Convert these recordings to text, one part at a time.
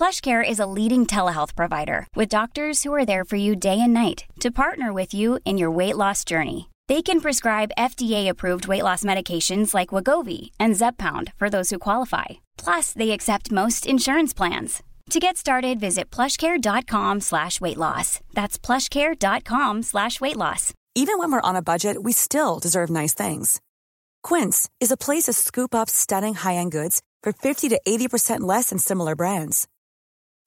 PlushCare is a leading telehealth provider with doctors who are there for you day and night to partner with you in your weight loss journey. They can prescribe FDA-approved weight loss medications like Wagovi and Zepbound for those who qualify. Plus, they accept most insurance plans. To get started, visit plushcare.com slash weight loss. That's plushcare.com slash weight loss. Even when we're on a budget, we still deserve nice things. Quince is a place to scoop up stunning high-end goods for 50 to 80% less than similar brands.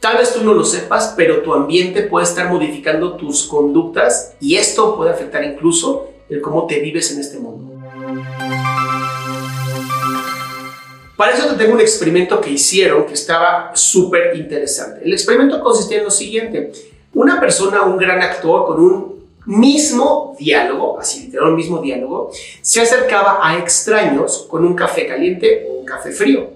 Tal vez tú no lo sepas, pero tu ambiente puede estar modificando tus conductas y esto puede afectar incluso el cómo te vives en este mundo. Para eso te tengo un experimento que hicieron que estaba súper interesante. El experimento consistía en lo siguiente. Una persona, un gran actor con un mismo diálogo, así literal, un mismo diálogo, se acercaba a extraños con un café caliente o un café frío.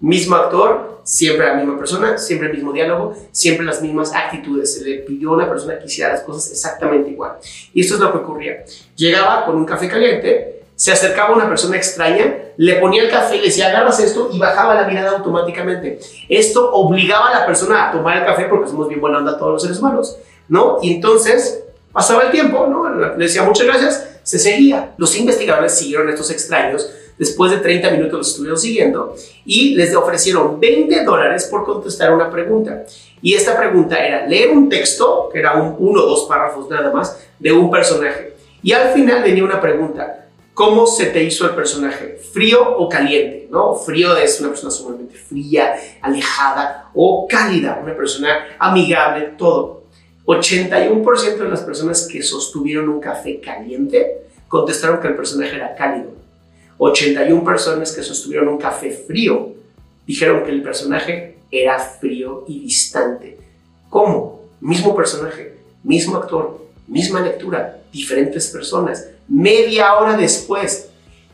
Mismo actor, siempre la misma persona, siempre el mismo diálogo, siempre las mismas actitudes. Se le pidió a una persona que hiciera las cosas exactamente igual. Y esto es lo que ocurría. Llegaba con un café caliente, se acercaba a una persona extraña, le ponía el café, le decía, agarras esto y bajaba la mirada automáticamente. Esto obligaba a la persona a tomar el café porque somos bien buena onda todos los seres humanos, ¿no? Y entonces pasaba el tiempo, ¿no? Le decía muchas gracias, se seguía. Los investigadores siguieron estos extraños Después de 30 minutos los estuvieron siguiendo y les ofrecieron 20 dólares por contestar una pregunta. Y esta pregunta era leer un texto, que era un, uno o dos párrafos nada más, de un personaje. Y al final venía una pregunta. ¿Cómo se te hizo el personaje? ¿Frío o caliente? ¿no? Frío es una persona sumamente fría, alejada, o cálida, una persona amigable, todo. 81% de las personas que sostuvieron un café caliente contestaron que el personaje era cálido. 81 personas que sostuvieron un café frío dijeron que el personaje era frío y distante. ¿Cómo? Mismo personaje, mismo actor, misma lectura, diferentes personas. Media hora después.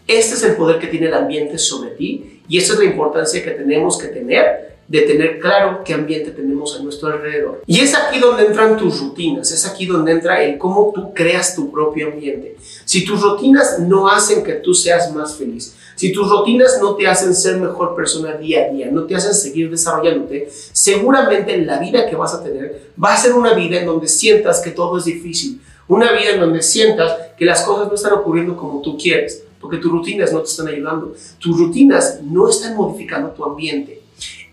Este es el poder que tiene el ambiente sobre ti y esta es la importancia que tenemos que tener de tener claro qué ambiente tenemos a nuestro alrededor. Y es aquí donde entran tus rutinas, es aquí donde entra el cómo tú creas tu propio ambiente. Si tus rutinas no hacen que tú seas más feliz, si tus rutinas no te hacen ser mejor persona día a día, no te hacen seguir desarrollándote, seguramente la vida que vas a tener va a ser una vida en donde sientas que todo es difícil, una vida en donde sientas que las cosas no están ocurriendo como tú quieres, porque tus rutinas no te están ayudando, tus rutinas no están modificando tu ambiente.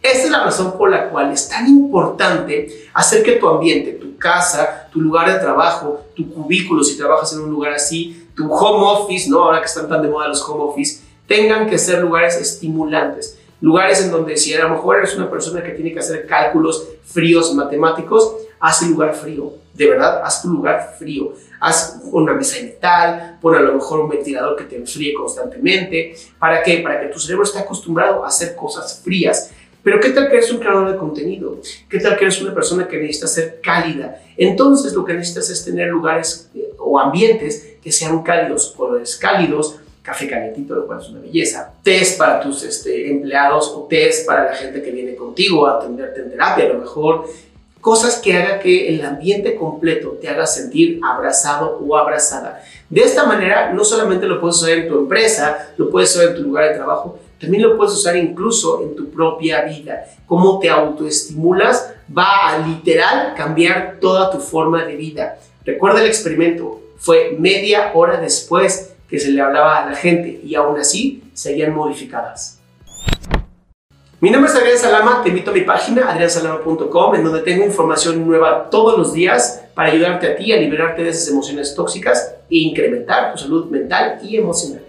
Esta es la razón por la cual es tan importante hacer que tu ambiente, tu casa, tu lugar de trabajo, tu cubículo, si trabajas en un lugar así, tu home office, ¿no? Ahora que están tan de moda los home office, tengan que ser lugares estimulantes. Lugares en donde si a lo mejor eres una persona que tiene que hacer cálculos fríos matemáticos, haz el lugar frío. De verdad, haz tu lugar frío. Haz una mesa de metal, pon a lo mejor un ventilador que te enfríe constantemente. ¿Para qué? Para que tu cerebro esté acostumbrado a hacer cosas frías. Pero ¿qué tal que eres un creador de contenido? ¿Qué tal que eres una persona que necesita ser cálida? Entonces lo que necesitas es tener lugares eh, o ambientes que sean cálidos, colores cálidos, café calientito, lo cual es una belleza, test para tus este, empleados o test para la gente que viene contigo a atenderte en terapia, a lo mejor cosas que hagan que el ambiente completo te haga sentir abrazado o abrazada. De esta manera, no solamente lo puedes usar en tu empresa, lo puedes usar en tu lugar de trabajo, también lo puedes usar incluso en tu propia vida. Cómo te autoestimulas va a literal cambiar toda tu forma de vida. Recuerda el experimento, fue media hora después que se le hablaba a la gente y aún así seguían modificadas. Mi nombre es Adrián Salama, te invito a mi página adriansalama.com en donde tengo información nueva todos los días para ayudarte a ti a liberarte de esas emociones tóxicas e incrementar tu salud mental y emocional.